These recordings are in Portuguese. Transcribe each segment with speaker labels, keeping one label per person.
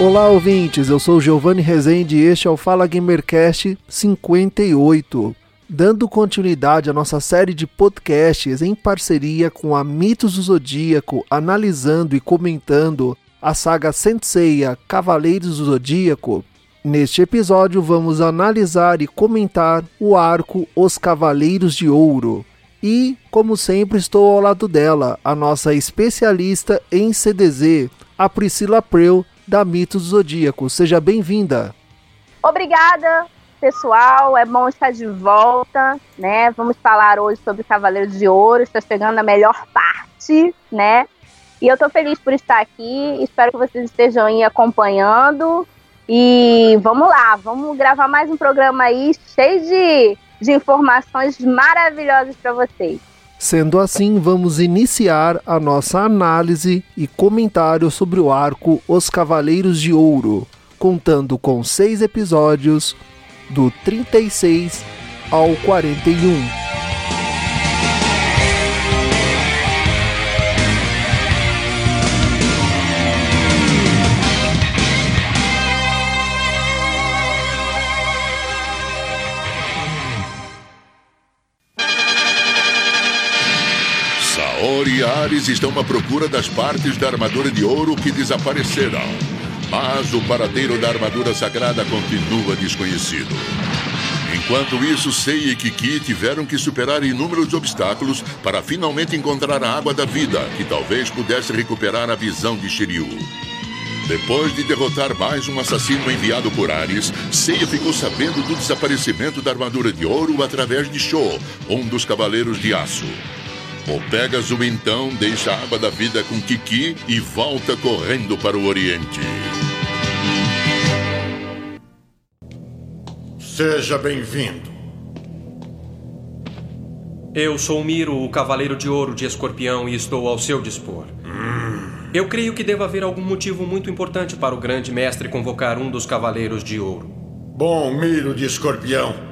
Speaker 1: Olá, ouvintes. Eu sou Giovanni Rezende e este é o Fala Gamercast 58. Dando continuidade à nossa série de podcasts em parceria com a Mitos do Zodíaco, analisando e comentando a saga Senseiya Cavaleiros do Zodíaco, neste episódio vamos analisar e comentar o arco Os Cavaleiros de Ouro. E, como sempre, estou ao lado dela, a nossa especialista em CDZ, a Priscila Preu, da Mitos Zodíaco. Seja bem-vinda.
Speaker 2: Obrigada, pessoal. É bom estar de volta, né? Vamos falar hoje sobre Cavaleiros de Ouro. Está chegando a melhor parte, né? E eu estou feliz por estar aqui. Espero que vocês estejam aí acompanhando. E vamos lá, vamos gravar mais um programa aí cheio de, de informações maravilhosas para vocês.
Speaker 1: Sendo assim, vamos iniciar a nossa análise e comentário sobre o arco Os Cavaleiros de Ouro, contando com seis episódios, do 36 ao 41.
Speaker 3: Ares estão à procura das partes da armadura de ouro que desapareceram. Mas o paradeiro da armadura sagrada continua desconhecido. Enquanto isso, Sei e Kiki tiveram que superar inúmeros obstáculos para finalmente encontrar a água da vida, que talvez pudesse recuperar a visão de Shiryu. Depois de derrotar mais um assassino enviado por Ares, Seiya ficou sabendo do desaparecimento da armadura de ouro através de Sho, um dos cavaleiros de aço. O Pégaso então deixa a água da vida com Kiki e volta correndo para o Oriente.
Speaker 4: Seja bem-vindo.
Speaker 5: Eu sou Miro, o Cavaleiro de Ouro de Escorpião, e estou ao seu dispor. Eu creio que deva haver algum motivo muito importante para o grande mestre convocar um dos Cavaleiros de Ouro.
Speaker 4: Bom, Miro de Escorpião.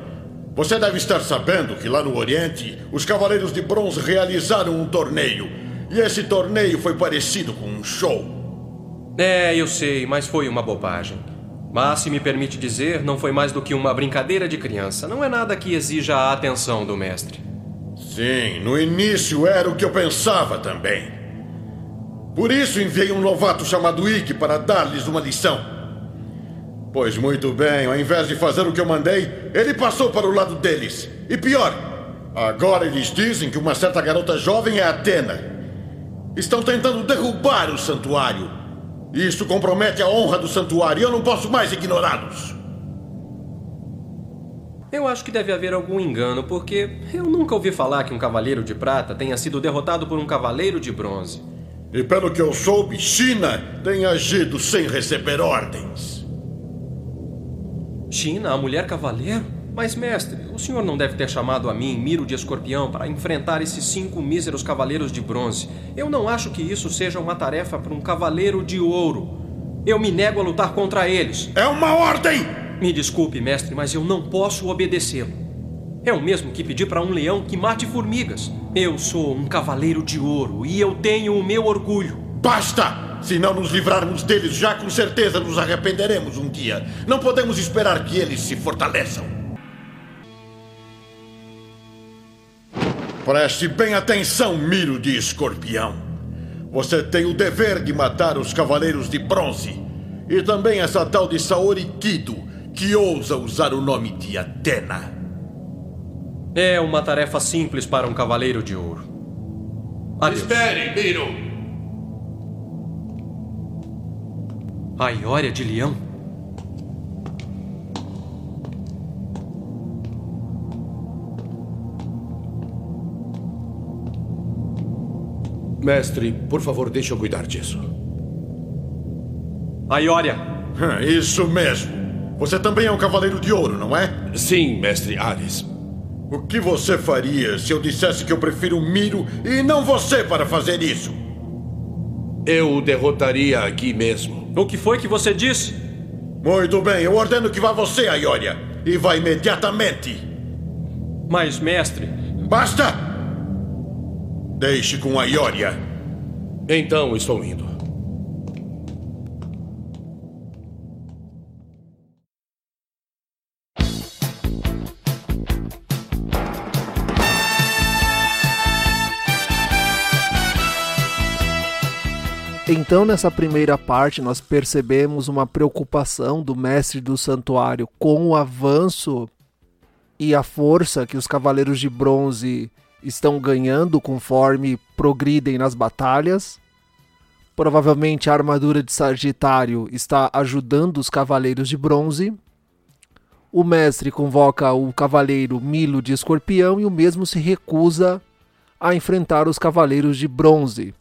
Speaker 4: Você deve estar sabendo que lá no Oriente, os Cavaleiros de Bronze realizaram um torneio. E esse torneio foi parecido com um show.
Speaker 5: É, eu sei, mas foi uma bobagem. Mas, se me permite dizer, não foi mais do que uma brincadeira de criança. Não é nada que exija a atenção do mestre.
Speaker 4: Sim, no início era o que eu pensava também. Por isso enviei um novato chamado Ikki para dar-lhes uma lição. Pois muito bem, ao invés de fazer o que eu mandei, ele passou para o lado deles. E pior, agora eles dizem que uma certa garota jovem é Atena. Estão tentando derrubar o santuário. Isso compromete a honra do santuário e eu não posso mais ignorá-los.
Speaker 5: Eu acho que deve haver algum engano, porque eu nunca ouvi falar que um cavaleiro de prata tenha sido derrotado por um cavaleiro de bronze.
Speaker 4: E pelo que eu soube, China tem agido sem receber ordens.
Speaker 5: China, a mulher cavaleiro? Mas, mestre, o senhor não deve ter chamado a mim, Miro de Escorpião, para enfrentar esses cinco míseros cavaleiros de bronze. Eu não acho que isso seja uma tarefa para um cavaleiro de ouro. Eu me nego a lutar contra eles.
Speaker 4: É uma ordem!
Speaker 5: Me desculpe, mestre, mas eu não posso obedecê-lo. É o mesmo que pedir para um leão que mate formigas. Eu sou um cavaleiro de ouro e eu tenho o meu orgulho.
Speaker 4: Basta! Se não nos livrarmos deles, já com certeza nos arrependeremos um dia. Não podemos esperar que eles se fortaleçam. Preste bem atenção, Miro de Escorpião. Você tem o dever de matar os Cavaleiros de Bronze. E também essa tal de Saori Kido, que ousa usar o nome de Atena.
Speaker 5: É uma tarefa simples para um cavaleiro de ouro. Adeus.
Speaker 4: Espere, Miro!
Speaker 5: A Iória de Leão?
Speaker 6: Mestre, por favor, deixe eu cuidar disso.
Speaker 5: A Iória!
Speaker 4: Isso mesmo. Você também é um cavaleiro de ouro, não é?
Speaker 6: Sim, mestre Ares.
Speaker 4: O que você faria se eu dissesse que eu prefiro Miro e não você para fazer isso?
Speaker 6: Eu o derrotaria aqui mesmo.
Speaker 5: O que foi que você disse?
Speaker 4: Muito bem, eu ordeno que vá você, Aioria. E vá imediatamente.
Speaker 5: Mas, mestre.
Speaker 4: Basta! Deixe com a Ioria.
Speaker 6: Então estou indo.
Speaker 1: Então, nessa primeira parte, nós percebemos uma preocupação do mestre do santuário com o avanço e a força que os cavaleiros de bronze estão ganhando conforme progridem nas batalhas. Provavelmente a armadura de Sagitário está ajudando os cavaleiros de bronze. O mestre convoca o cavaleiro Milo de Escorpião e o mesmo se recusa a enfrentar os cavaleiros de bronze.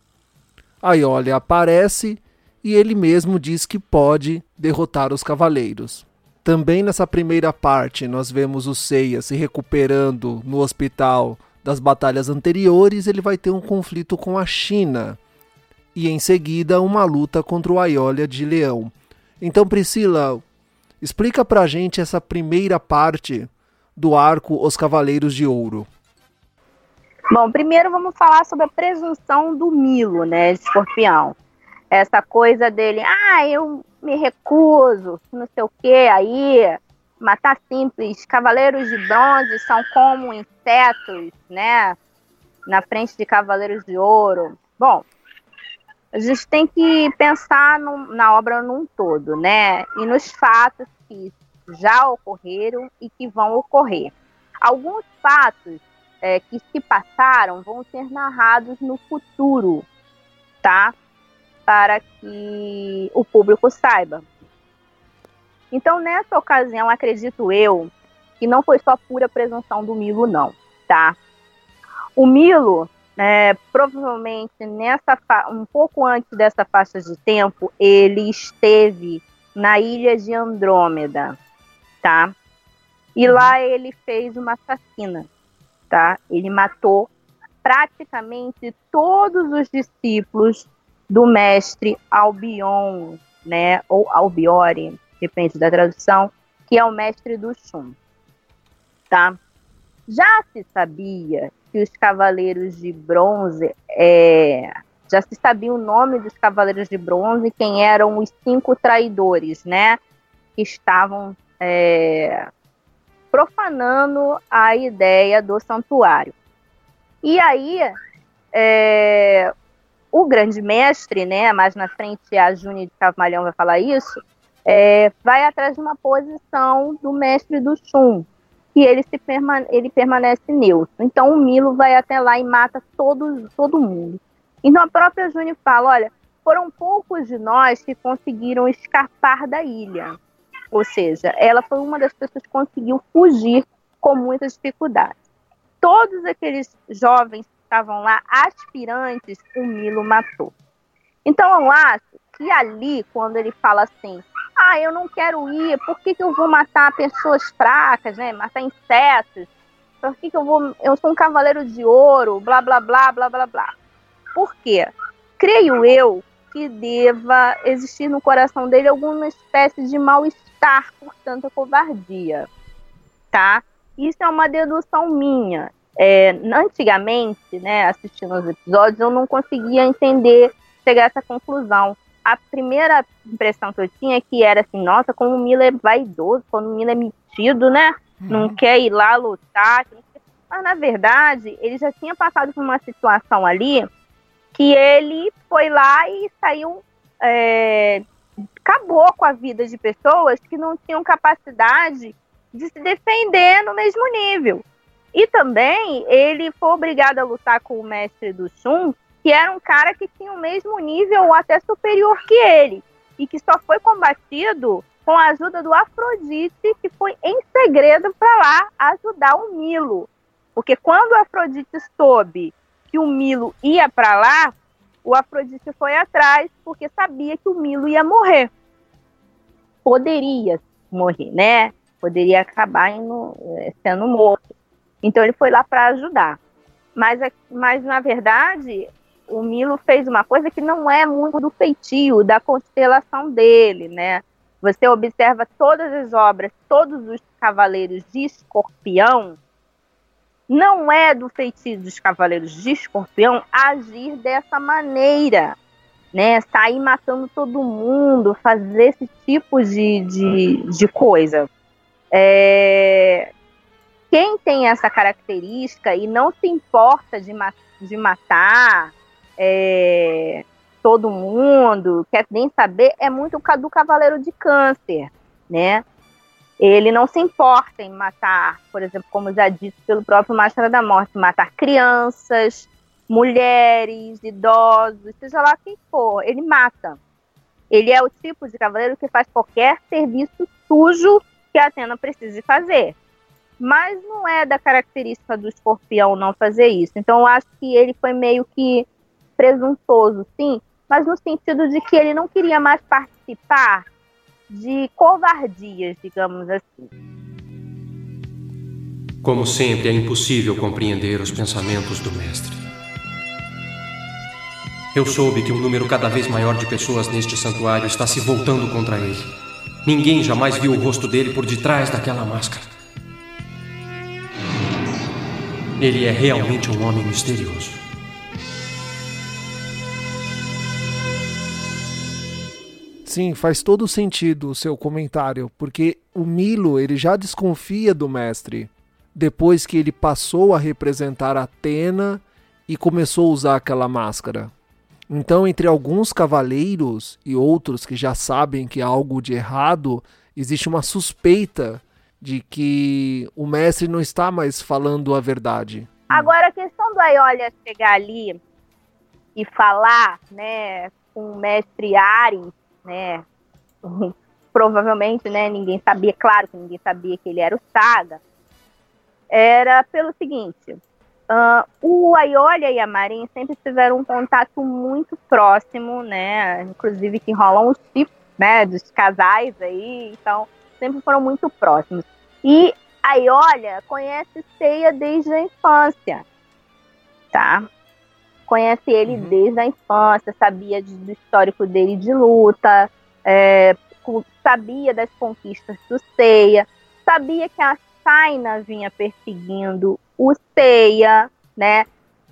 Speaker 1: Aiolha aparece e ele mesmo diz que pode derrotar os cavaleiros. Também nessa primeira parte, nós vemos o Seiya se recuperando no hospital das batalhas anteriores. Ele vai ter um conflito com a China e em seguida uma luta contra o Aiolha de Leão. Então, Priscila, explica pra gente essa primeira parte do arco Os Cavaleiros de Ouro.
Speaker 2: Bom, primeiro vamos falar sobre a presunção do Milo, né, escorpião. Essa coisa dele, ah, eu me recuso, não sei o que, aí, matar simples. Cavaleiros de bronze são como insetos, né, na frente de cavaleiros de ouro. Bom, a gente tem que pensar no, na obra num todo, né, e nos fatos que já ocorreram e que vão ocorrer. Alguns fatos é, que se passaram vão ser narrados no futuro, tá? Para que o público saiba. Então, nessa ocasião, acredito eu que não foi só pura presunção do Milo, não, tá? O Milo, é, provavelmente nessa um pouco antes dessa faixa de tempo, ele esteve na ilha de Andrômeda, tá? E lá ele fez uma assassina tá? Ele matou praticamente todos os discípulos do mestre Albion, né? Ou Albiore, depende da tradução, que é o mestre do Shun, tá? Já se sabia que os cavaleiros de bronze é, já se sabia o nome dos cavaleiros de bronze, quem eram os cinco traidores, né? Que estavam é, profanando a ideia do santuário. E aí, é, o grande mestre, né, mais na frente a Júnia de Cavalhão vai falar isso, é, vai atrás de uma posição do mestre do Shun, que ele, se permane ele permanece neutro. Então o Milo vai até lá e mata todo, todo mundo. Então a própria Júnia fala, olha, foram poucos de nós que conseguiram escapar da ilha. Ou seja, ela foi uma das pessoas que conseguiu fugir com muitas dificuldades. Todos aqueles jovens que estavam lá, aspirantes, o Milo matou. Então eu acho que ali, quando ele fala assim, ah, eu não quero ir, por que, que eu vou matar pessoas fracas, né? Matar insetos? Por que, que eu vou. Eu sou um cavaleiro de ouro, blá blá blá blá blá blá. Por quê? Creio eu que deva existir no coração dele alguma espécie de mal-estar estar por tanta covardia, tá? Isso é uma dedução minha. É, antigamente, né, assistindo os episódios, eu não conseguia entender, chegar a essa conclusão. A primeira impressão que eu tinha é que era assim, nossa, como o Mila é vaidoso, como o Mila é metido, né? Uhum. Não quer ir lá lutar. Mas, na verdade, ele já tinha passado por uma situação ali que ele foi lá e saiu é, acabou com a vida de pessoas que não tinham capacidade de se defender no mesmo nível. E também ele foi obrigado a lutar com o mestre do Shun, que era um cara que tinha o mesmo nível ou até superior que ele, e que só foi combatido com a ajuda do Afrodite, que foi em segredo para lá ajudar o Milo. Porque quando o Afrodite soube que o Milo ia para lá, o Afrodite foi atrás porque sabia que o Milo ia morrer. Poderia morrer, né? Poderia acabar indo, é, sendo morto. Então ele foi lá para ajudar. Mas, mas, na verdade, o Milo fez uma coisa que não é muito do feitio, da constelação dele, né? Você observa todas as obras, todos os cavaleiros de escorpião, não é do feitio dos cavaleiros de escorpião agir dessa maneira, né? Sair matando todo mundo, fazer esse tipo de, de, de coisa. É... Quem tem essa característica e não se importa de, ma de matar é... todo mundo, quer nem saber, é muito do cavaleiro de câncer, né? Ele não se importa em matar, por exemplo, como já dito pelo próprio Máscara da Morte, matar crianças, mulheres, idosos, seja lá quem for, ele mata. Ele é o tipo de cavaleiro que faz qualquer serviço sujo que a Atena precise fazer. Mas não é da característica do escorpião não fazer isso. Então eu acho que ele foi meio que presunçoso, sim, mas no sentido de que ele não queria mais participar de covardias, digamos assim.
Speaker 5: Como sempre, é impossível compreender os pensamentos do mestre. Eu soube que um número cada vez maior de pessoas neste santuário está se voltando contra ele. Ninguém jamais viu o rosto dele por detrás daquela máscara. Ele é realmente um homem misterioso.
Speaker 1: Sim, faz todo sentido o seu comentário, porque o Milo ele já desconfia do mestre depois que ele passou a representar Atena e começou a usar aquela máscara. Então, entre alguns cavaleiros e outros que já sabem que há algo de errado, existe uma suspeita de que o mestre não está mais falando a verdade.
Speaker 2: Agora, a questão do Aiolia chegar ali e falar né, com o mestre Ares né? Provavelmente, né? Ninguém sabia, claro que ninguém sabia que ele era o Saga. Era pelo seguinte: uh, o Aiolia e a Marin sempre tiveram um contato muito próximo, né? Inclusive que rolam os tipos, né? Dos casais aí, então sempre foram muito próximos. E a Aiolia conhece Ceia desde a infância, tá? conhece ele uhum. desde a infância, sabia de, do histórico dele de luta, é, sabia das conquistas do Seiya, sabia que a Saina vinha perseguindo o Seiya, né?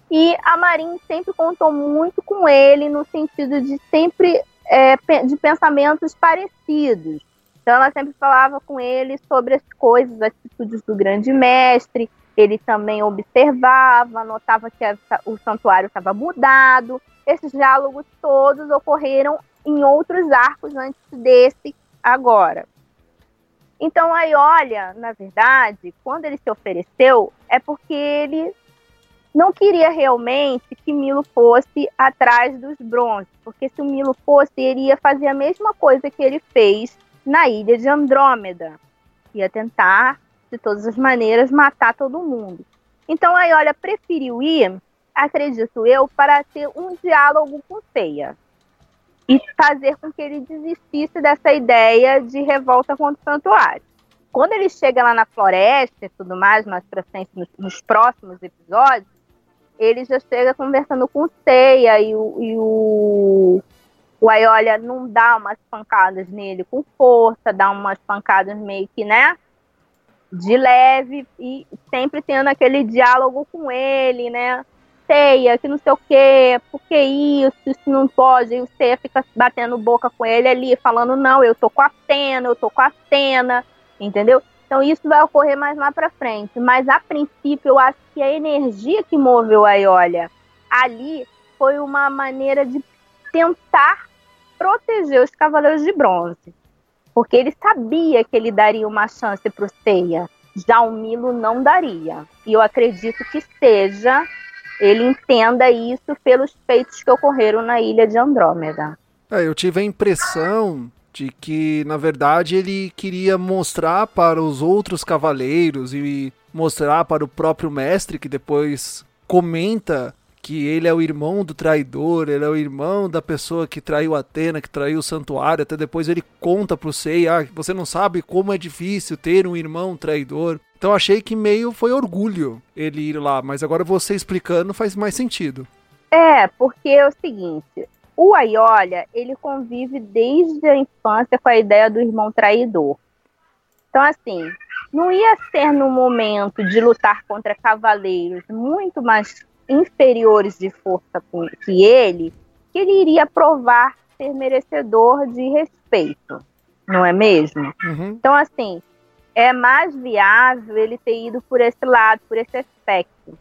Speaker 2: E a Marin sempre contou muito com ele no sentido de sempre é, de pensamentos parecidos. Então ela sempre falava com ele sobre as coisas, as atitudes do grande mestre, ele também observava, notava que a, o santuário estava mudado. Esses diálogos todos ocorreram em outros arcos antes desse agora. Então aí olha, na verdade, quando ele se ofereceu, é porque ele não queria realmente que Milo fosse atrás dos bronzes, porque se o Milo fosse, ele ia fazer a mesma coisa que ele fez na ilha de Andrômeda. Ia tentar de todas as maneiras, matar todo mundo. Então a Iolia preferiu ir, acredito eu, para ter um diálogo com Ceia e fazer com que ele desistisse dessa ideia de revolta contra o santuário. Quando ele chega lá na floresta e tudo mais, mais pra frente, nos, nos próximos episódios, ele já chega conversando com Ceia e o, e o, o Aiolia não dá umas pancadas nele com força, dá umas pancadas meio que, né? de leve e sempre tendo aquele diálogo com ele, né? Ceia, que não sei o quê, por que isso, isso não pode, e o Ceia fica batendo boca com ele ali, falando, não, eu tô com a cena, eu tô com a cena, entendeu? Então isso vai ocorrer mais lá pra frente, mas a princípio eu acho que a energia que moveu a Iolia ali foi uma maneira de tentar proteger os Cavaleiros de Bronze porque ele sabia que ele daria uma chance para o Ceia. Já o Milo não daria. E eu acredito que seja, ele entenda isso pelos feitos que ocorreram na ilha de Andrômeda.
Speaker 1: É, eu tive a impressão de que, na verdade, ele queria mostrar para os outros cavaleiros e mostrar para o próprio mestre, que depois comenta que ele é o irmão do traidor, ele é o irmão da pessoa que traiu Atena, que traiu o santuário, até depois ele conta pro Sei, ah, você não sabe como é difícil ter um irmão traidor. Então achei que meio foi orgulho ele ir lá, mas agora você explicando faz mais sentido.
Speaker 2: É, porque é o seguinte, o Aiolia, ele convive desde a infância com a ideia do irmão traidor. Então, assim, não ia ser no momento de lutar contra cavaleiros muito mais inferiores de força que ele, que ele iria provar ser merecedor de respeito, não é mesmo?
Speaker 1: Uhum.
Speaker 2: Então, assim, é mais viável ele ter ido por esse lado, por esse aspecto.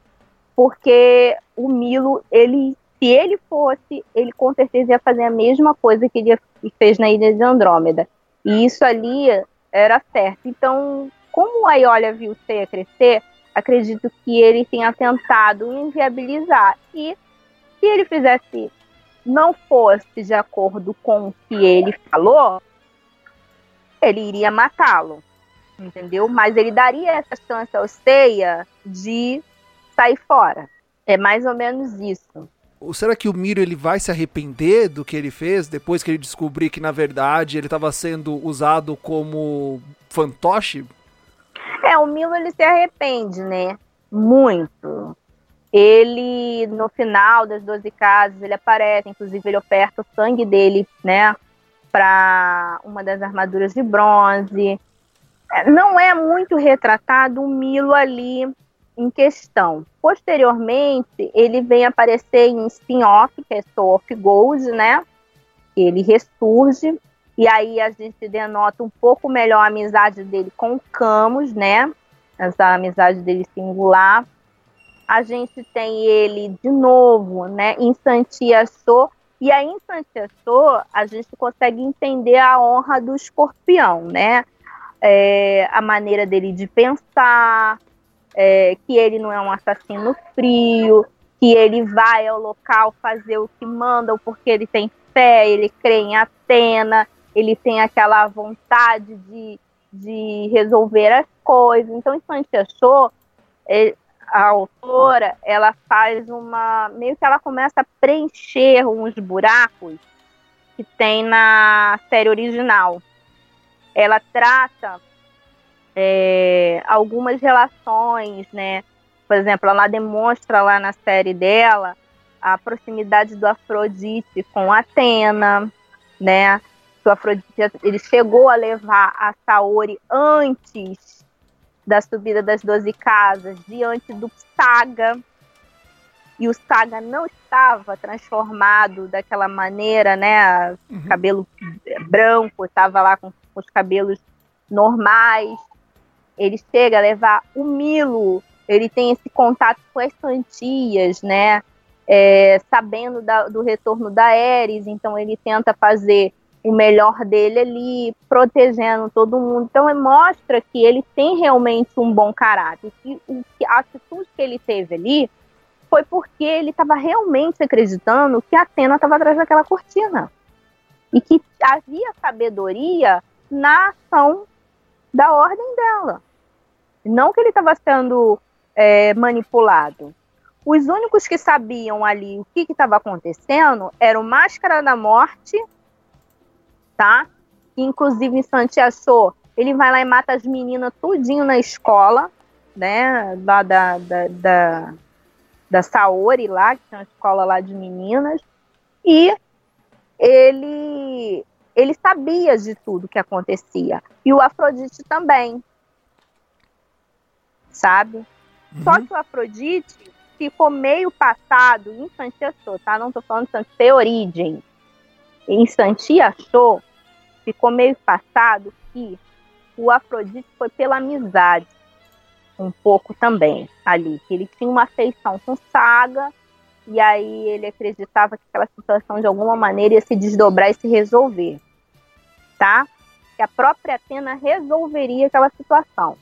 Speaker 2: Porque o Milo, ele, se ele fosse, ele com certeza ia fazer a mesma coisa que ele fez na Ilha de Andrômeda. E isso ali era certo. Então, como a Iolia viu Seiya crescer, acredito que ele tenha tentado inviabilizar. E se ele fizesse, não fosse de acordo com o que ele falou, ele iria matá-lo. Entendeu? Mas ele daria essa chance ao Seiya de sair fora. É mais ou menos isso.
Speaker 1: Será que o Miro ele vai se arrepender do que ele fez depois que ele descobrir que na verdade ele estava sendo usado como fantoche?
Speaker 2: É, o Milo ele se arrepende, né? Muito. Ele, no final das 12 casas, ele aparece, inclusive ele oferta o sangue dele, né? Para uma das armaduras de bronze. É, não é muito retratado o Milo ali em questão. Posteriormente, ele vem aparecer em spin-off, que é Soul of Gold, né? Ele ressurge, e aí a gente denota um pouco melhor a amizade dele com o Camus, né? Essa amizade dele singular. A gente tem ele de novo, né? Em Santia Show. E aí em Santia Show, a gente consegue entender a honra do escorpião, né? É, a maneira dele de pensar, é, que ele não é um assassino frio, que ele vai ao local fazer o que mandam porque ele tem fé, ele crê em Atena, ele tem aquela vontade de, de resolver as coisas. Então, Instante achou, é, a autora, ela faz uma. meio que ela começa a preencher uns buracos que tem na série original. Ela trata é, algumas relações, né? Por exemplo, ela demonstra lá na série dela a proximidade do Afrodite com Atena, né? Que o Afrodite ele chegou a levar a Saori antes da subida das Doze Casas, diante do Saga. E o Saga não estava transformado daquela maneira, né? Uhum. Cabelo branco, estava lá com os cabelos normais ele chega a levar o Milo, ele tem esse contato com as Santias, né? É, sabendo da, do retorno da Ares, então ele tenta fazer o melhor dele ali, protegendo todo mundo. Então mostra que ele tem realmente um bom caráter. E a atitude que ele teve ali foi porque ele estava realmente acreditando que a Atena estava atrás daquela cortina. E que havia sabedoria na ação da ordem dela. Não que ele estava sendo é, manipulado. Os únicos que sabiam ali o que estava acontecendo eram Máscara da Morte, tá? inclusive, Santi achou, ele vai lá e mata as meninas tudinho na escola, né? Lá da, da, da, da Saori lá, que tem uma escola lá de meninas. E ele ele sabia de tudo que acontecia. E o Afrodite também, sabe? Uhum. Só que o Afrodite ficou meio passado em Santiago, tá? Não tô falando de origem. Em Santiago, ficou meio passado que o Afrodite foi pela amizade, um pouco também ali, que ele tinha uma afeição com Saga, e aí ele acreditava que aquela situação de alguma maneira ia se desdobrar e se resolver tá? Que a própria Atena resolveria aquela situação.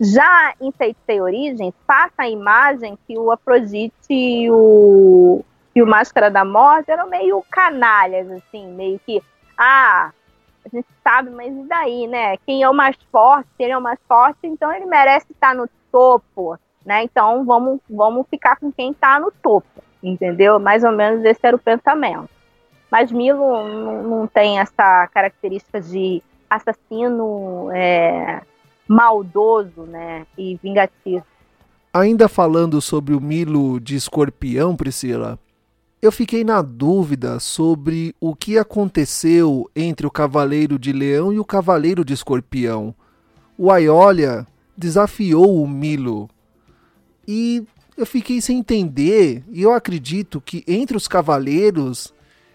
Speaker 2: Já em Feiticeira Origem, passa a imagem que o Afrodite e o, e o Máscara da Morte eram meio canalhas, assim, meio que, ah, a gente sabe, mas e daí, né? Quem é o mais forte, ele é o mais forte, então ele merece estar no topo né? Então vamos, vamos ficar com quem está no topo, entendeu? Mais ou menos esse era o pensamento. Mas Milo não, não tem essa característica de assassino é, maldoso, né? E vingativo.
Speaker 1: Ainda falando sobre o Milo de escorpião, Priscila, eu fiquei na dúvida sobre o que aconteceu entre o Cavaleiro de Leão e o Cavaleiro de Escorpião. O Aiolia desafiou o Milo e eu fiquei sem entender, e eu acredito que entre os cavaleiros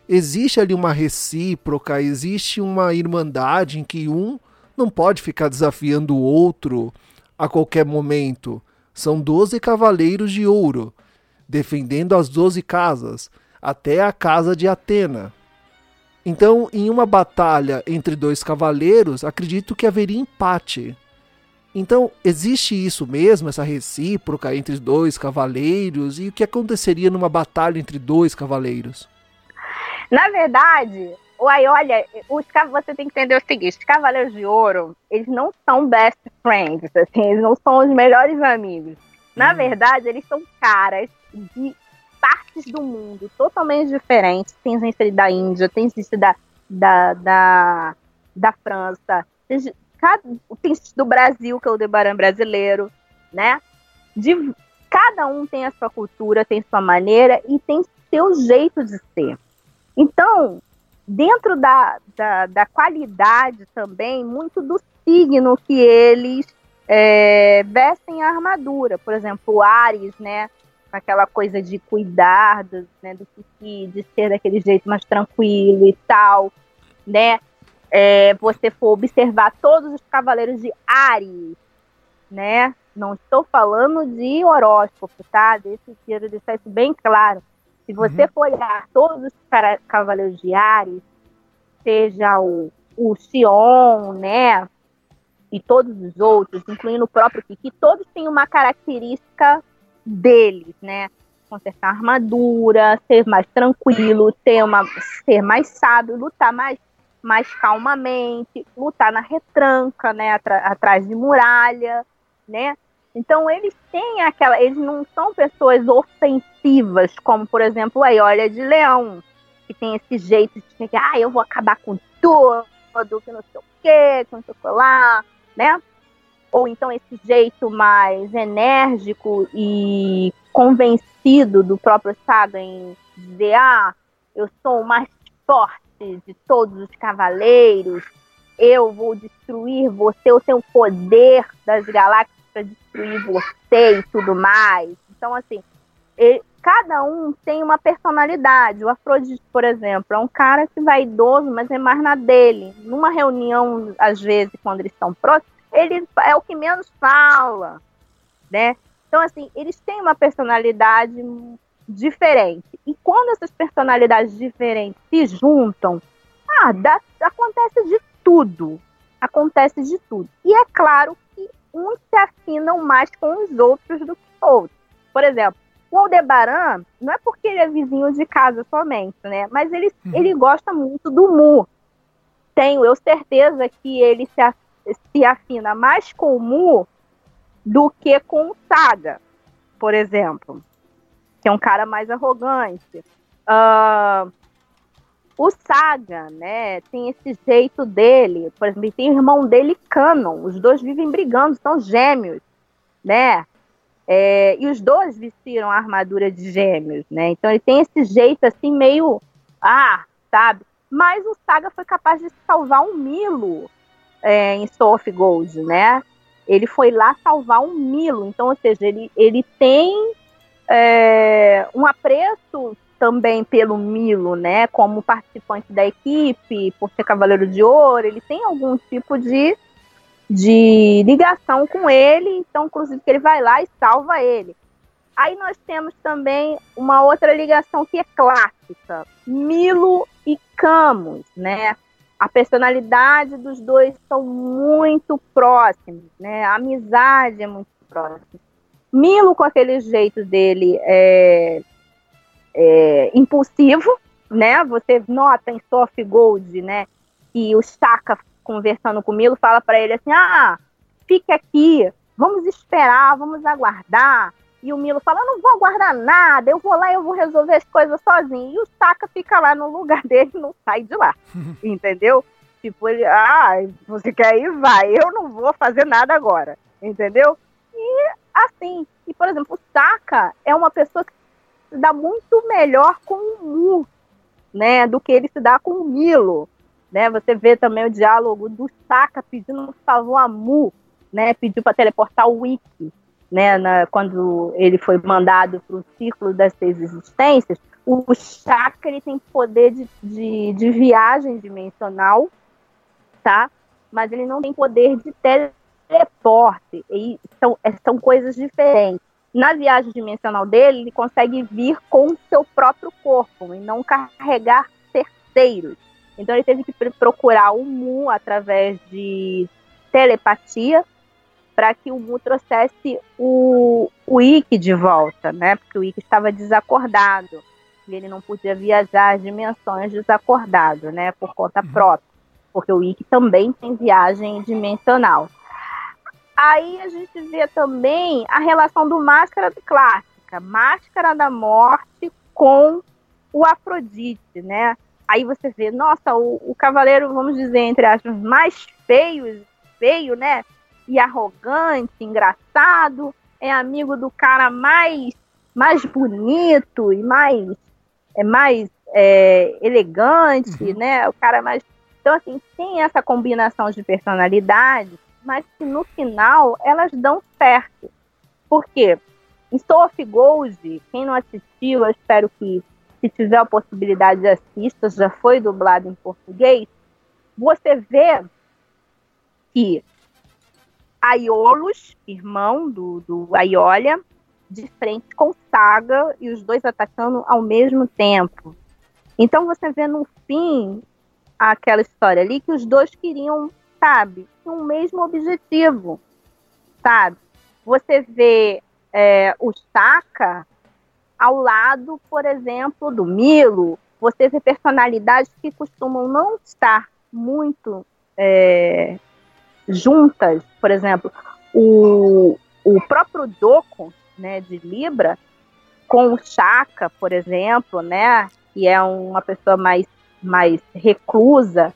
Speaker 1: existe ali uma recíproca, existe uma irmandade em que um não pode ficar desafiando o outro a qualquer momento. São doze cavaleiros de ouro defendendo as doze casas, até a casa de Atena. Então, em uma batalha entre dois cavaleiros, acredito que haveria empate. Então, existe isso mesmo, essa recíproca entre dois cavaleiros? E o que aconteceria numa batalha entre dois cavaleiros?
Speaker 2: Na verdade, o olha, os, você tem que entender o seguinte: os Cavaleiros de Ouro, eles não são best friends, assim, eles não são os melhores amigos. Na hum. verdade, eles são caras de partes do mundo totalmente diferentes. Tem gente da Índia, tem gente da, da, da, da França, tem, tem gente do Brasil, que é o Debaran brasileiro, né? De, cada um tem a sua cultura, tem sua maneira e tem seu jeito de ser. Então, dentro da, da, da qualidade também, muito do signo que eles é, vestem a armadura. Por exemplo, Ares, né? aquela coisa de cuidar do, né, do que de ser daquele jeito mais tranquilo e tal, né? É, você for observar todos os cavaleiros de Ares, né? Não estou falando de horóscopo, tá? Deixa, quero deixar isso bem claro. Se você uhum. for olhar todos os cavaleiros de Ares, seja o, o Sion, né? E todos os outros, incluindo o próprio Kiki, todos têm uma característica deles, né? Consertar armadura, ser mais tranquilo, ter uma, ser mais sábio, lutar mais, mais calmamente, lutar na retranca, né? atrás de muralha, né? Então eles têm aquela, eles não são pessoas ofensivas, como por exemplo a Iólia de Leão, que tem esse jeito de que, ah, eu vou acabar com tudo, que não sei o quê, que não sei o que lá, né? ou então esse jeito mais enérgico e convencido do próprio Saga em dizer, ah, eu sou o mais forte de todos os cavaleiros, eu vou destruir você, eu tenho o poder das galáxias para destruir você e tudo mais. Então, assim, ele, cada um tem uma personalidade. O Afrodite, por exemplo, é um cara que vai idoso, mas é mais na dele. Numa reunião, às vezes, quando eles estão próximos, ele é o que menos fala, né? Então, assim, eles têm uma personalidade diferente. E quando essas personalidades diferentes se juntam, ah, dá, acontece de tudo. Acontece de tudo. E é claro uns se afinam mais com os outros do que outros. Por exemplo, o Aldebaran, não é porque ele é vizinho de casa somente, né? Mas ele, uhum. ele gosta muito do Mu. Tenho eu certeza que ele se se afina mais com o Mu do que com o Saga, por exemplo, que é um cara mais arrogante. Uh, o Saga, né, tem esse jeito dele, por exemplo, tem o irmão dele, Canon, os dois vivem brigando, são gêmeos, né, é, e os dois vestiram a armadura de gêmeos, né, então ele tem esse jeito assim meio, ah, sabe, mas o Saga foi capaz de salvar um Milo, é, em Soul Gold, né? Ele foi lá salvar um Milo, então, ou seja, ele, ele tem é, um apreço também pelo Milo, né? Como participante da equipe, por ser Cavaleiro de Ouro, ele tem algum tipo de, de ligação com ele, então, inclusive, que ele vai lá e salva ele. Aí nós temos também uma outra ligação que é clássica, Milo e Camus, né? a personalidade dos dois são muito próximos, né? A amizade é muito próxima. Milo, com aquele jeito dele, é, é impulsivo, né? Você nota em Soft Gold, né? Que o Chaka conversando com Milo fala para ele assim: ah, fique aqui, vamos esperar, vamos aguardar. E o Milo fala, eu não vou aguardar nada, eu vou lá e eu vou resolver as coisas sozinho. E o Saka fica lá no lugar dele e não sai de lá, entendeu? Tipo, ele, ah, você quer ir? Vai, eu não vou fazer nada agora, entendeu? E assim, e por exemplo, o Saka é uma pessoa que se dá muito melhor com o Mu, né, do que ele se dá com o Milo, né? Você vê também o diálogo do Saka pedindo um favor a Mu, né? Pediu para teleportar o Wiki, né? Na, quando ele foi mandado para o ciclo das seis existências, o Chakra ele tem poder de, de, de viagem dimensional, tá? Mas ele não tem poder de teleporte. E são, é, são coisas diferentes. Na viagem dimensional dele, ele consegue vir com o seu próprio corpo e não carregar terceiros. Então ele teve que procurar o Mu através de telepatia para que o Mu trouxesse o, o Ikki de volta, né? Porque o Ikki estava desacordado e ele não podia viajar as dimensões desacordado, né? Por conta uhum. própria, porque o Ikki também tem viagem dimensional. Aí a gente vê também a relação do Máscara clássica, Máscara da Morte com o Afrodite, né? Aí você vê, nossa, o, o cavaleiro, vamos dizer, entre aspas, mais feio, feio, né? E arrogante, engraçado, é amigo do cara mais, mais bonito e mais, é mais é, elegante, uhum. né? O cara mais. Então, assim, tem essa combinação de personalidades mas que no final elas dão certo. Por quê? Of Gold, quem não assistiu, eu espero que se tiver a possibilidade de assista, já foi dublado em português, você vê que Aiolos, irmão do, do Aiolia, de frente com Saga e os dois atacando ao mesmo tempo. Então você vê no fim aquela história ali que os dois queriam sabe? Um mesmo objetivo, sabe? Você vê é, o Saka ao lado, por exemplo, do Milo, você vê personalidades que costumam não estar muito é, juntas, por exemplo, o, o próprio Doko, né, de Libra, com o Chaka, por exemplo, né, que é uma pessoa mais, mais reclusa,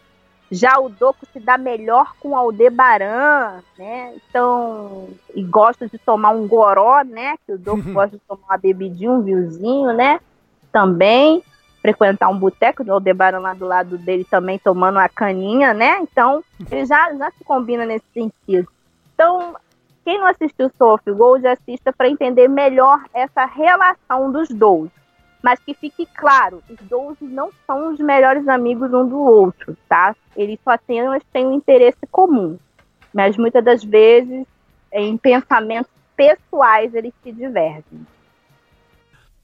Speaker 2: já o Doco se dá melhor com Aldebaran, né? Então, e gosta de tomar um goró, né? Que o Doco gosta de tomar uma bebidinha, um vinhozinho, né? Também frequentar um boteco, o Aldebaran lá do lado dele também tomando uma caninha, né? Então, ele já, já se combina nesse sentido. Então, quem não assistiu Soul of Gold, assista para entender melhor essa relação dos dois. Mas que fique claro, os dois não são os melhores amigos um do outro, tá? Eles só têm, têm um interesse comum. Mas muitas das vezes, em pensamentos pessoais, eles se divergem.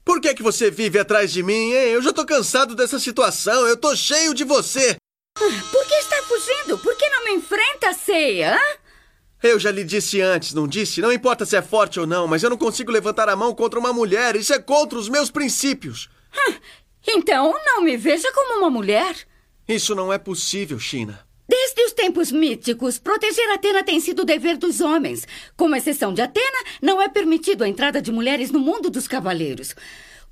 Speaker 7: Por que, que você vive atrás de mim, hein? Eu já tô cansado dessa situação. Eu tô cheio de você.
Speaker 8: Por que está fugindo? Por que não me enfrenta, Ceia?
Speaker 7: Eu já lhe disse antes, não disse? Não importa se é forte ou não, mas eu não consigo levantar a mão contra uma mulher. Isso é contra os meus princípios.
Speaker 8: Então não me veja como uma mulher.
Speaker 7: Isso não é possível, China.
Speaker 8: Desde os tempos míticos, proteger Atena tem sido o dever dos homens. Com exceção de Atena, não é permitido a entrada de mulheres no mundo dos cavaleiros.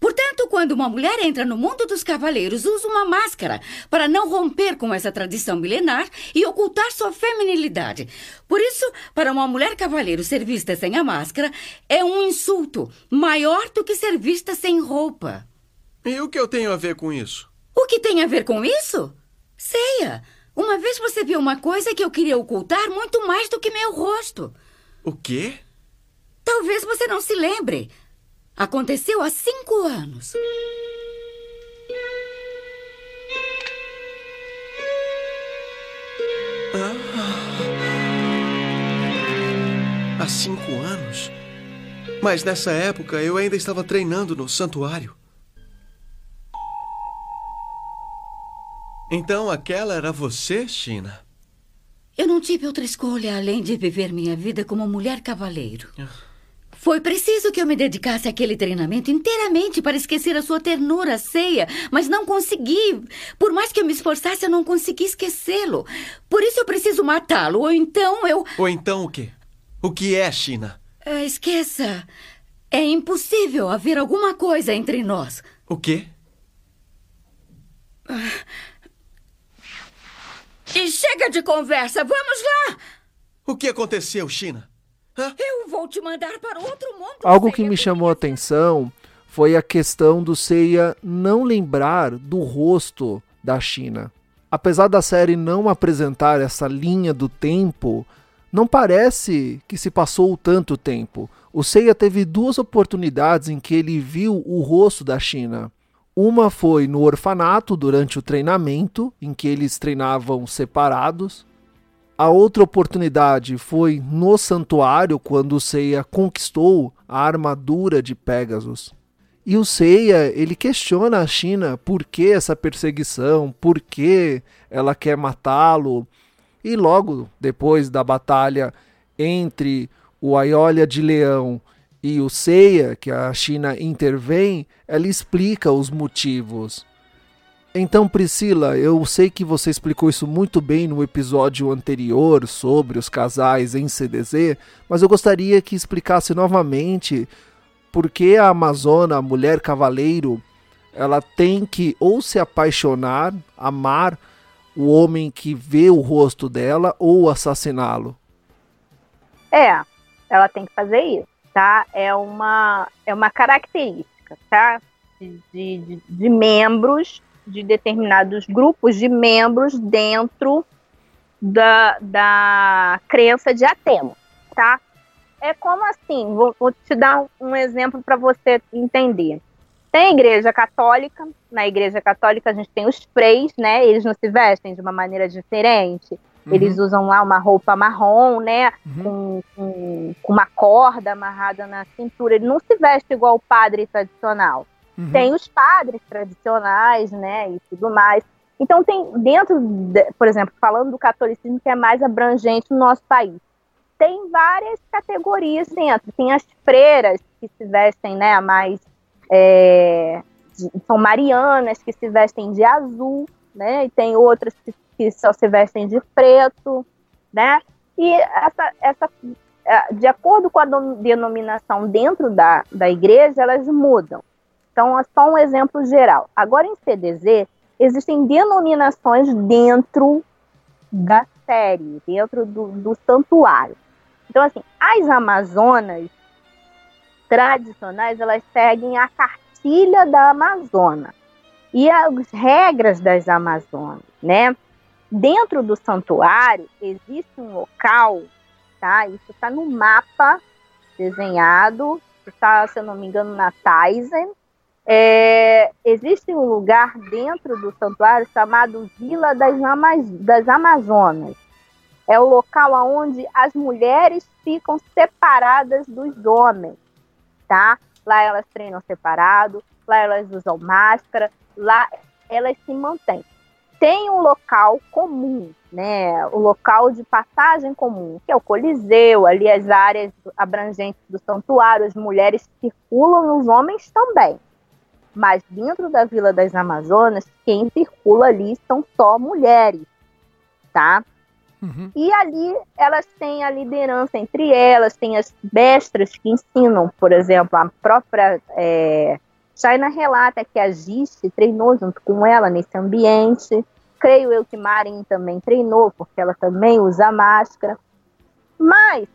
Speaker 8: Portanto, quando uma mulher entra no mundo dos cavaleiros, usa uma máscara para não romper com essa tradição milenar e ocultar sua feminilidade. Por isso, para uma mulher cavaleiro ser vista sem a máscara é um insulto maior do que ser vista sem roupa.
Speaker 7: E o que eu tenho a ver com isso?
Speaker 8: O que tem a ver com isso? Ceia, uma vez você viu uma coisa que eu queria ocultar muito mais do que meu rosto.
Speaker 7: O quê?
Speaker 8: Talvez você não se lembre. Aconteceu há cinco anos.
Speaker 7: Ah, há cinco anos? Mas nessa época eu ainda estava treinando no santuário. Então aquela era você, China?
Speaker 8: Eu não tive outra escolha além de viver minha vida como mulher cavaleiro. Ah. Foi preciso que eu me dedicasse àquele treinamento inteiramente para esquecer a sua ternura ceia, mas não consegui. Por mais que eu me esforçasse, eu não consegui esquecê-lo. Por isso eu preciso matá-lo, ou então eu.
Speaker 7: Ou então o quê? O que é, China?
Speaker 8: É, esqueça. É impossível haver alguma coisa entre nós.
Speaker 7: O quê?
Speaker 8: E chega de conversa, vamos lá!
Speaker 7: O que aconteceu, China?
Speaker 8: Eu vou te mandar para outro mundo.
Speaker 1: Algo que me chamou a atenção foi a questão do Seiya não lembrar do rosto da China. Apesar da série não apresentar essa linha do tempo, não parece que se passou tanto tempo. O Seiya teve duas oportunidades em que ele viu o rosto da China. Uma foi no orfanato durante o treinamento, em que eles treinavam separados. A outra oportunidade foi no santuário, quando o Seiya conquistou a armadura de Pegasus. E o Seiya, ele questiona a China por que essa perseguição, por que ela quer matá-lo. E logo depois da batalha entre o Aiolha de Leão e o Seiya, que a China intervém, ela explica os motivos. Então, Priscila, eu sei que você explicou isso muito bem no episódio anterior sobre os casais em CDZ, mas eu gostaria que explicasse novamente por que a Amazona, a mulher cavaleiro, ela tem que ou se apaixonar, amar o homem que vê o rosto dela ou assassiná-lo.
Speaker 2: É, ela tem que fazer isso, tá? É uma, é uma característica, tá? De, de, de membros, de determinados grupos de membros dentro da, da crença de Atema, tá? É como assim, vou, vou te dar um, exemplo para você entender. Tem a igreja católica, na igreja católica a gente tem os freis, né? Eles não se vestem de uma maneira diferente. Eles usam lá uma roupa marrom, né? Com, com, com uma corda amarrada na cintura. Ele não se veste igual o padre tradicional.
Speaker 1: Uhum.
Speaker 2: Tem os padres tradicionais, né? E tudo mais. Então tem dentro, de, por exemplo, falando do catolicismo que é mais abrangente no nosso país, tem várias categorias dentro. Tem as freiras que se vestem, né? Mais é, são marianas que se vestem de azul, né? E tem outras que, que só se vestem de preto, né? E essa, essa, é, de acordo com a denominação dentro da, da igreja, elas mudam. Então, é só um exemplo geral. Agora, em CDZ, existem denominações dentro da série, dentro do, do santuário. Então, assim, as Amazonas tradicionais, elas seguem a cartilha da Amazônia e as regras das Amazonas, né? Dentro do santuário existe um local, tá? Isso está no mapa desenhado, está, se eu não me engano, na Tizen. É, existe um lugar dentro do santuário chamado Vila das, Ama das Amazonas. É o local onde as mulheres ficam separadas dos homens, tá? Lá elas treinam separado, lá elas usam máscara, lá elas se mantêm. Tem um local comum, né? O local de passagem comum, que é o Coliseu, ali as áreas abrangentes do santuário, as mulheres circulam, os homens também. Mas dentro da Vila das Amazonas, quem circula ali são só mulheres, tá?
Speaker 1: Uhum.
Speaker 2: E ali elas têm a liderança entre elas, tem as bestras que ensinam, por exemplo, a própria é, China relata que a Giste treinou junto com ela nesse ambiente. Creio eu que Marin também treinou, porque ela também usa máscara. Mas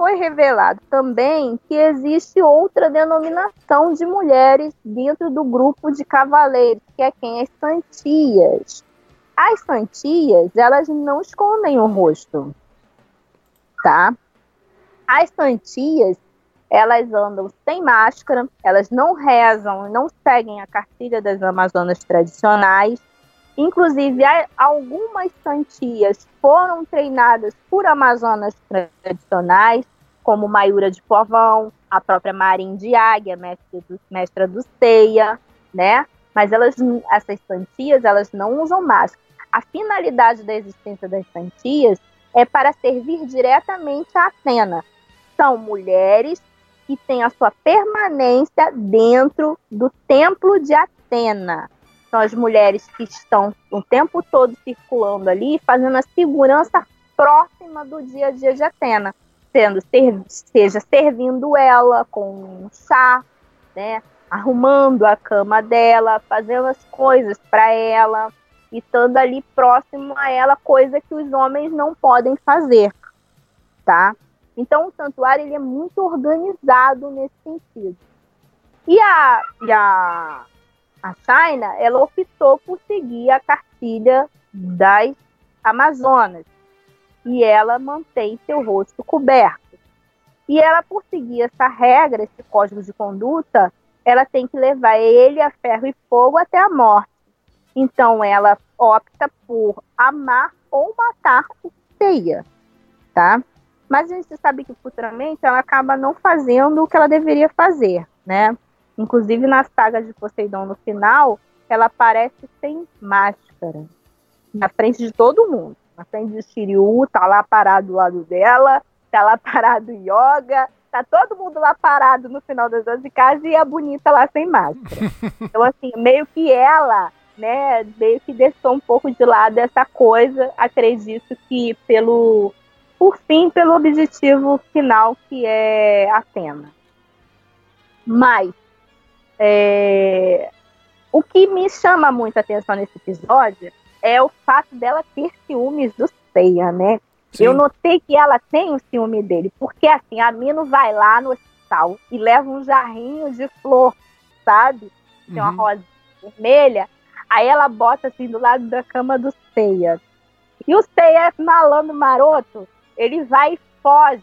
Speaker 2: foi revelado também que existe outra denominação de mulheres dentro do grupo de cavaleiros, que é quem? As santias. As santias, elas não escondem o rosto, tá? As santias, elas andam sem máscara, elas não rezam, não seguem a cartilha das Amazonas tradicionais. Inclusive, algumas santias foram treinadas por Amazonas tradicionais, como Maiura de Povão, a própria Marim de Águia, mestra do, mestra do Ceia, né? Mas elas, essas santias, elas não usam máscara. A finalidade da existência das santias é para servir diretamente a Atena. São mulheres que têm a sua permanência dentro do templo de Atena. As mulheres que estão o tempo todo circulando ali, fazendo a segurança próxima do dia a dia de Atena. sendo seja servindo ela com um chá, né? Arrumando a cama dela, fazendo as coisas para ela e estando ali próximo a ela, coisa que os homens não podem fazer, tá? Então o santuário ele é muito organizado nesse sentido. E a, e a, a China, ela optou por seguir a cartilha das Amazonas. E ela mantém seu rosto coberto. E ela, por seguir essa regra, esse código de conduta, ela tem que levar ele a ferro e fogo até a morte. Então ela opta por amar ou matar o Seiya, tá? Mas a gente sabe que futuramente ela acaba não fazendo o que ela deveria fazer, né? Inclusive na saga de Poseidon no final, ela aparece sem máscara, na frente de todo mundo. Na frente de Shiryu, tá lá parado do lado dela, tá lá parado Yoga, tá todo mundo lá parado no final das 12 casas e a bonita lá sem máscara. Então, assim, meio que ela, né, meio que deixou um pouco de lado essa coisa, acredito que pelo, por fim, pelo objetivo final que é a cena. Mas, é, o que me chama muita atenção nesse episódio é o fato dela ter ciúmes do Seiya, né? Sim. Eu notei que ela tem o ciúme dele, porque assim, a Mino vai lá no hospital e leva um jarrinho de flor, sabe? Tem uma uhum. rosa vermelha, aí ela bota assim do lado da cama do Seiya. E o Seiya é malandro maroto, ele vai e foge,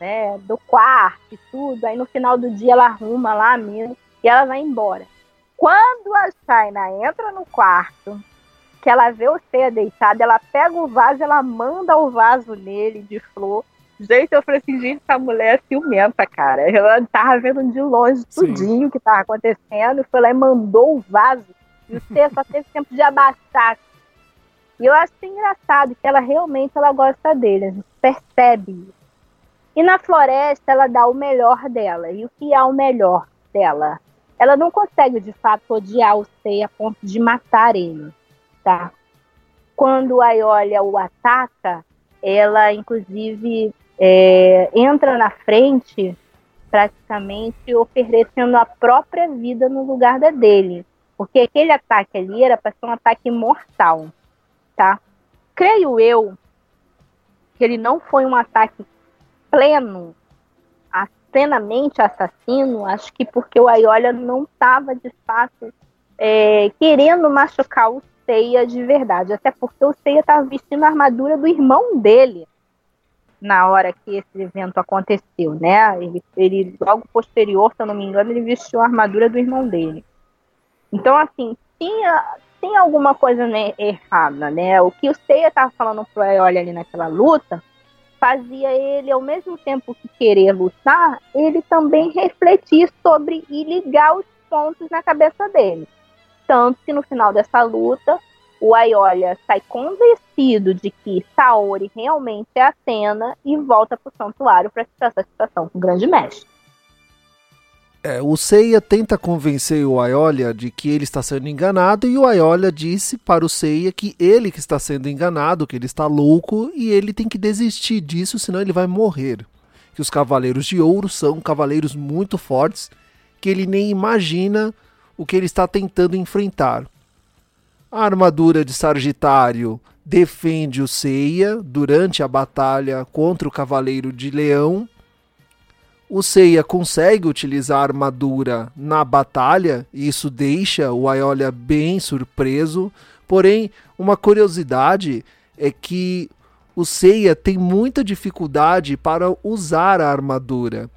Speaker 2: né, do quarto e tudo, aí no final do dia ela arruma lá a Mino e ela vai embora. Quando a China entra no quarto, que ela vê o Seiya deitado, ela pega o vaso, ela manda o vaso nele de flor. Gente, eu falei assim, gente, essa mulher é ciumenta, cara. Ela tava vendo de longe tudinho o que tava acontecendo, foi lá e mandou o vaso. E o Seiya só teve tempo de abaixar. E eu acho engraçado que ela realmente ela gosta dele, a gente percebe isso. E na floresta ela dá o melhor dela. E o que é o melhor dela? Ela não consegue de fato odiar o Seiya a ponto de matar ele tá? Quando a Iolia o ataca, ela inclusive é, entra na frente, praticamente oferecendo a própria vida no lugar da dele. Porque aquele ataque ali era para ser um ataque mortal, tá? Creio eu que ele não foi um ataque pleno, plenamente assassino, acho que porque o Aiolia não estava de fato é, querendo machucar o Seiya de verdade. Até porque o Seiya estava vestindo a armadura do irmão dele na hora que esse evento aconteceu, né? Ele, ele logo posterior, se eu não me engano, ele vestiu a armadura do irmão dele. Então, assim, tinha, tinha alguma coisa né, errada, né? O que o Seiya estava falando pro Aeoli ali naquela luta fazia ele, ao mesmo tempo que querer lutar, ele também refletir sobre e ligar os pontos na cabeça dele. Tanto que no final dessa luta, o Aiolia sai convencido de que Saori realmente é Atena e volta para o santuário para essa situação com o grande mestre.
Speaker 1: É, o Seiya tenta convencer o Aiolia de que ele está sendo enganado e o Aiolia disse para o Seiya que ele que está sendo enganado, que ele está louco e ele tem que desistir disso, senão ele vai morrer. Que os Cavaleiros de Ouro são cavaleiros muito fortes, que ele nem imagina o que ele está tentando enfrentar. A armadura de Sagitário defende o Seiya durante a batalha contra o Cavaleiro de Leão. O Seiya consegue utilizar a armadura na batalha, e isso deixa o Aiolia bem surpreso. Porém, uma curiosidade é que o Seiya tem muita dificuldade para usar a armadura.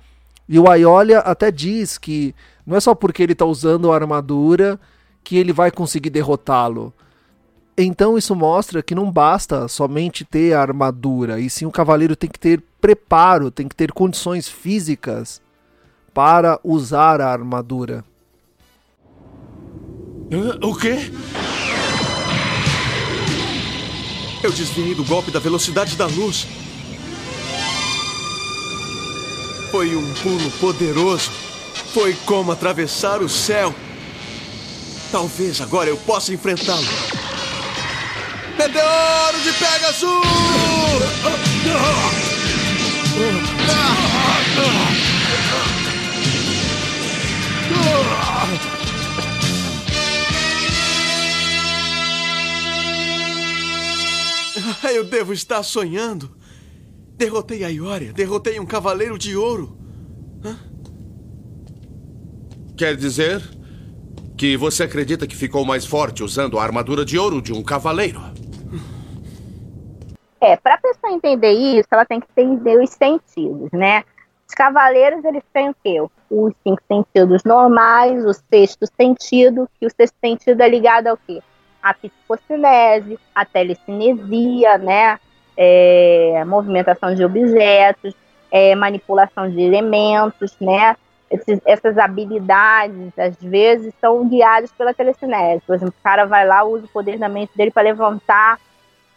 Speaker 1: E o Aiolia até diz que não é só porque ele está usando a armadura que ele vai conseguir derrotá-lo. Então isso mostra que não basta somente ter a armadura, e sim o cavaleiro tem que ter preparo, tem que ter condições físicas para usar a armadura.
Speaker 7: O quê? Eu desviei do golpe da velocidade da luz. Foi um pulo poderoso. Foi como atravessar o céu. Talvez agora eu possa enfrentá-lo. Meteoro de Pegasus! Eu devo estar sonhando. Derrotei a Ioria, derrotei um cavaleiro de ouro. Hã?
Speaker 6: Quer dizer que você acredita que ficou mais forte usando a armadura de ouro de um cavaleiro?
Speaker 2: É, para a pessoa entender isso, ela tem que entender os sentidos, né? Os cavaleiros, eles têm o quê? Os cinco sentidos normais, o sexto sentido, que o sexto sentido é ligado ao quê? A psicocinese, a telecinesia, né? É, movimentação de objetos, é, manipulação de elementos, né? Esses, essas habilidades, às vezes, são guiadas pela telecinese. Por exemplo, o cara vai lá, usa o poder da mente dele para levantar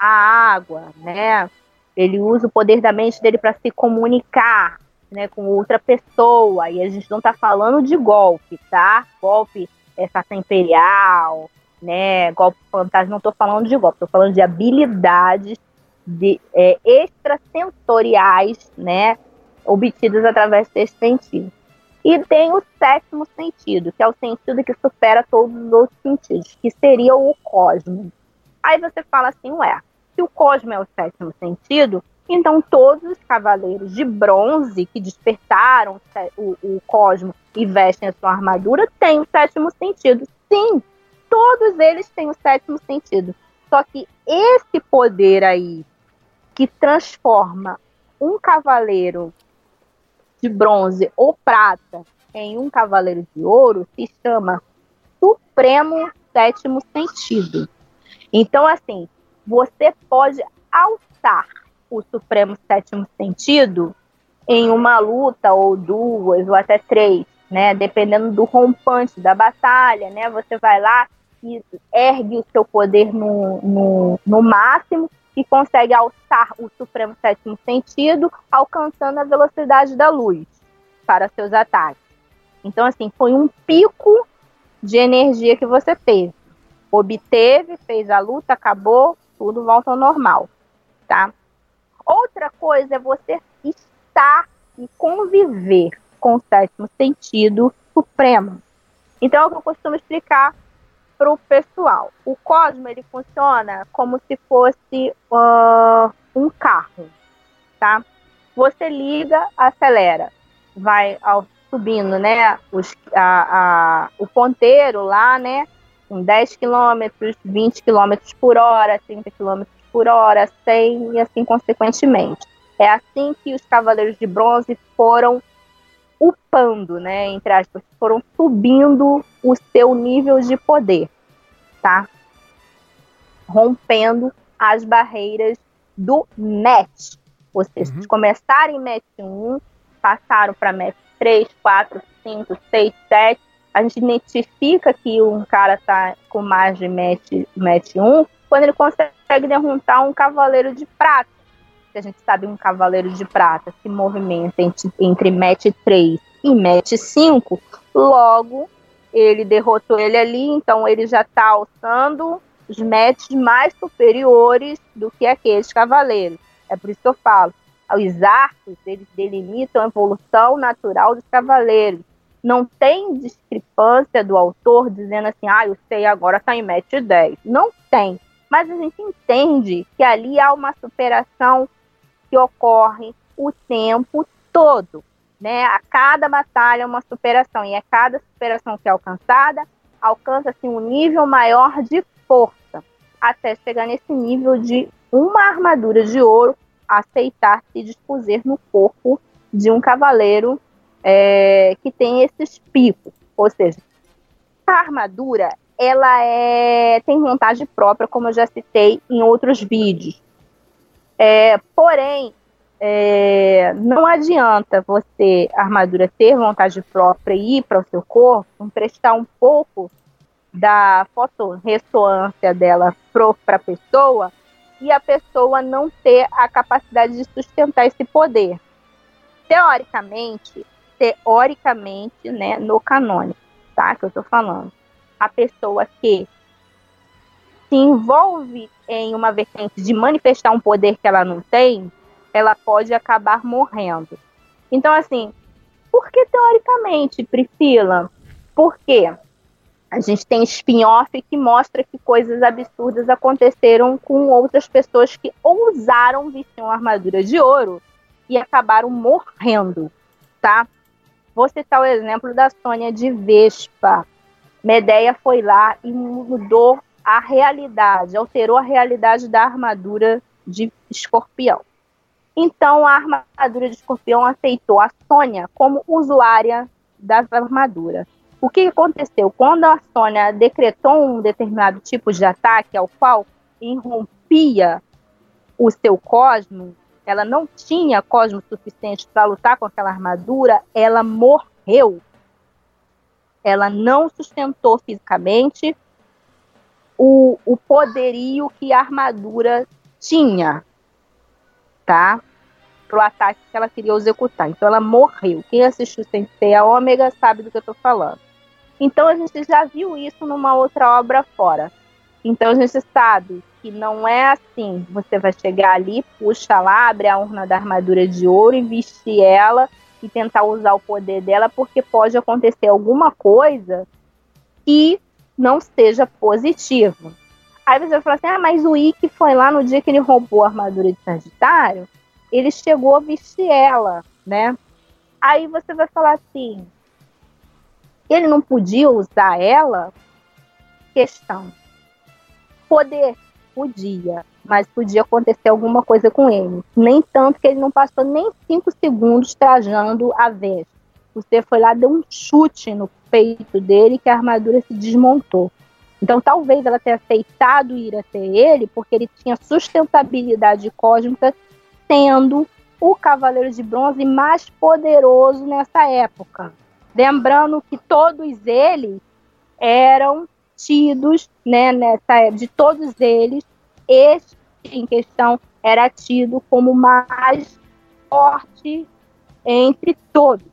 Speaker 2: a água, né? Ele usa o poder da mente dele para se comunicar, né, com outra pessoa. E a gente não está falando de golpe, tá? Golpe é faça imperial, né? Golpe fantasma. Não estou falando de golpe. Estou falando de habilidades de, é, extrasensoriais, né? Obtidas através desse sentido. E tem o sétimo sentido, que é o sentido que supera todos os outros sentidos, que seria o cosmo. Aí você fala assim, ué, o cosmo é o sétimo sentido, então todos os cavaleiros de bronze que despertaram o, o cosmo e vestem a sua armadura têm o sétimo sentido. Sim, todos eles têm o sétimo sentido. Só que esse poder aí que transforma um cavaleiro de bronze ou prata em um cavaleiro de ouro se chama Supremo Sétimo Sentido. Então, assim, você pode alçar o Supremo Sétimo Sentido em uma luta, ou duas, ou até três, né? Dependendo do rompante da batalha, né? Você vai lá e ergue o seu poder no, no, no máximo e consegue alçar o Supremo Sétimo Sentido, alcançando a velocidade da luz para seus ataques. Então, assim, foi um pico de energia que você teve. Obteve, fez a luta, acabou, tudo volta ao normal, tá? Outra coisa é você estar e conviver com o sétimo sentido supremo. Então, é o que eu costumo explicar para o pessoal. O cosmo ele funciona como se fosse uh, um carro, tá? Você liga, acelera, vai ao, subindo, né? Os, a, a, o ponteiro lá, né? Com 10 km, 20 km por hora, 30 km por hora, 100 e assim consequentemente. É assim que os Cavaleiros de Bronze foram upando, né, entre aspas, foram subindo o seu nível de poder, tá? Rompendo as barreiras do match. Ou seja, uhum. começaram em match 1, passaram para match 3, 4, 5, 6, 7. A gente identifica que um cara tá com mais de match, match 1 quando ele consegue derrotar um cavaleiro de prata. Que a gente sabe um cavaleiro de prata se movimenta entre, entre match 3 e match 5, logo ele derrotou ele ali, então ele já está alçando os matches mais superiores do que aqueles cavaleiros. É por isso que eu falo, os arcos eles delimitam a evolução natural dos cavaleiros. Não tem discrepância do autor dizendo assim, ah, eu sei agora está em match 10. Não tem mas a gente entende que ali há uma superação que ocorre o tempo todo, né? A cada batalha é uma superação e a cada superação que é alcançada alcança-se um nível maior de força até chegar nesse nível de uma armadura de ouro aceitar se dispuser no corpo de um cavaleiro é, que tem esses picos, ou seja, a armadura ela é, tem vontade própria, como eu já citei em outros vídeos. É, porém, é, não adianta você, armadura, ter vontade própria e ir para o seu corpo, emprestar um pouco da fotorressonância dela para a pessoa e a pessoa não ter a capacidade de sustentar esse poder. Teoricamente, teoricamente, né, no canônico, tá? Que eu estou falando a pessoa que se envolve em uma vertente de manifestar um poder que ela não tem, ela pode acabar morrendo. Então, assim, por que teoricamente, Priscila? Por quê? A gente tem spin-off que mostra que coisas absurdas aconteceram com outras pessoas que ousaram vestir uma armadura de ouro e acabaram morrendo, tá? Vou citar o exemplo da Sônia de Vespa. Medeia foi lá e mudou a realidade, alterou a realidade da armadura de escorpião. Então a armadura de escorpião aceitou a Sônia como usuária da armadura. O que aconteceu? Quando a Sônia decretou um determinado tipo de ataque ao qual irrompia o seu cosmo, ela não tinha cosmo suficiente para lutar com aquela armadura, ela morreu. Ela não sustentou fisicamente o, o poderio que a armadura tinha, tá? Pro ataque que ela queria executar. Então ela morreu. Quem assistiu sem ser a Ômega sabe do que eu tô falando. Então a gente já viu isso numa outra obra fora. Então a gente sabe que não é assim. Você vai chegar ali, puxa lá, abre a urna da armadura de ouro e vestir ela e tentar usar o poder dela, porque pode acontecer alguma coisa que não seja positivo. Aí você vai falar assim: ah, mas o Ikki foi lá no dia que ele roubou a armadura de Sagitário, ele chegou a vestir ela, né? Aí você vai falar assim: ele não podia usar ela? Questão. Poder, podia, mas podia acontecer alguma coisa com ele. Nem tanto que ele não passou nem cinco segundos trajando a vez. Você foi lá, deu um chute no peito dele que a armadura se desmontou. Então, talvez ela tenha aceitado ir até ele porque ele tinha sustentabilidade cósmica, sendo o Cavaleiro de Bronze mais poderoso nessa época. Lembrando que todos eles eram tidos, né, nessa de todos eles, este em questão era tido como mais forte entre todos,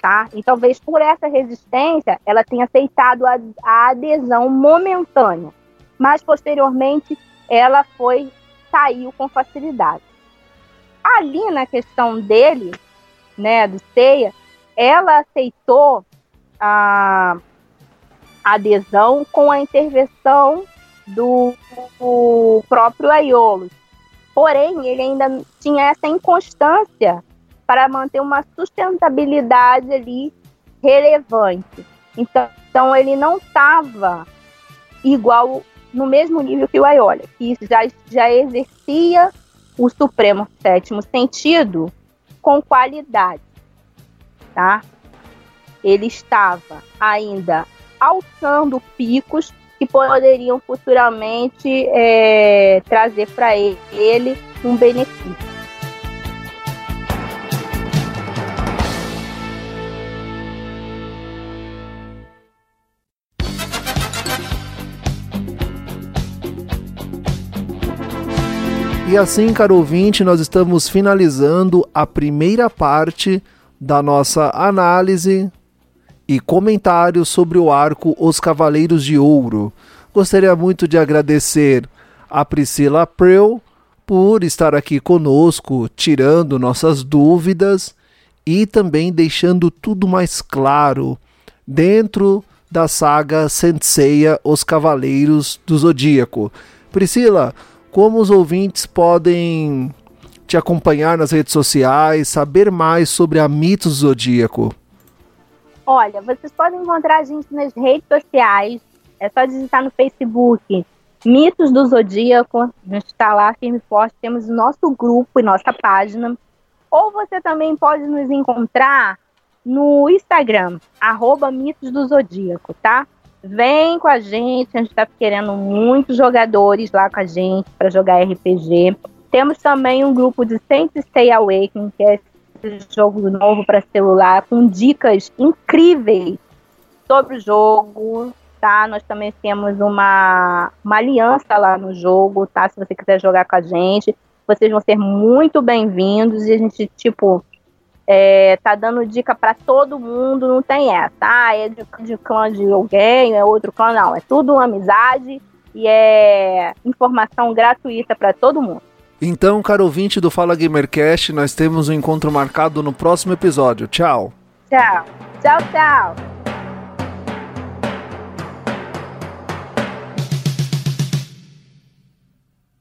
Speaker 2: tá? E talvez por essa resistência ela tenha aceitado a, a adesão momentânea, mas posteriormente ela foi saiu com facilidade. Ali na questão dele, né, do Ceia, ela aceitou a adesão com a intervenção do, do próprio Aiolos. Porém, ele ainda tinha essa inconstância para manter uma sustentabilidade ali relevante. Então, então ele não estava igual no mesmo nível que o Aiolia, que já, já exercia o Supremo Sétimo Sentido com qualidade tá? Ele estava ainda alçando picos que poderiam futuramente é, trazer para ele um benefício.
Speaker 1: E assim, caro ouvinte, nós estamos finalizando a primeira parte da nossa análise e comentários sobre o arco Os Cavaleiros de Ouro. Gostaria muito de agradecer a Priscila April por estar aqui conosco, tirando nossas dúvidas e também deixando tudo mais claro dentro da saga Senseiya Os Cavaleiros do Zodíaco. Priscila, como os ouvintes podem te acompanhar nas redes sociais, saber mais sobre a Mitos Zodíaco?
Speaker 2: Olha, vocês podem encontrar a gente nas redes sociais. É só digitar no Facebook Mitos do Zodíaco. A gente está lá firme e forte. Temos o nosso grupo e nossa página. Ou você também pode nos encontrar no Instagram, arroba Mitos do Zodíaco, tá? Vem com a gente, a gente está querendo muitos jogadores lá com a gente para jogar RPG. Temos também um grupo de Saint Stay Awakening, que é jogo novo para celular, com dicas incríveis sobre o jogo, tá? Nós também temos uma, uma aliança lá no jogo, tá? Se você quiser jogar com a gente, vocês vão ser muito bem-vindos e a gente, tipo, é, tá dando dica para todo mundo, não tem essa, ah, é de, de clã de alguém, é outro clã, não, é tudo uma amizade e é informação gratuita para todo mundo.
Speaker 1: Então, caro ouvinte do Fala Gamercast, nós temos um encontro marcado no próximo episódio. Tchau.
Speaker 2: Tchau. Tchau, tchau.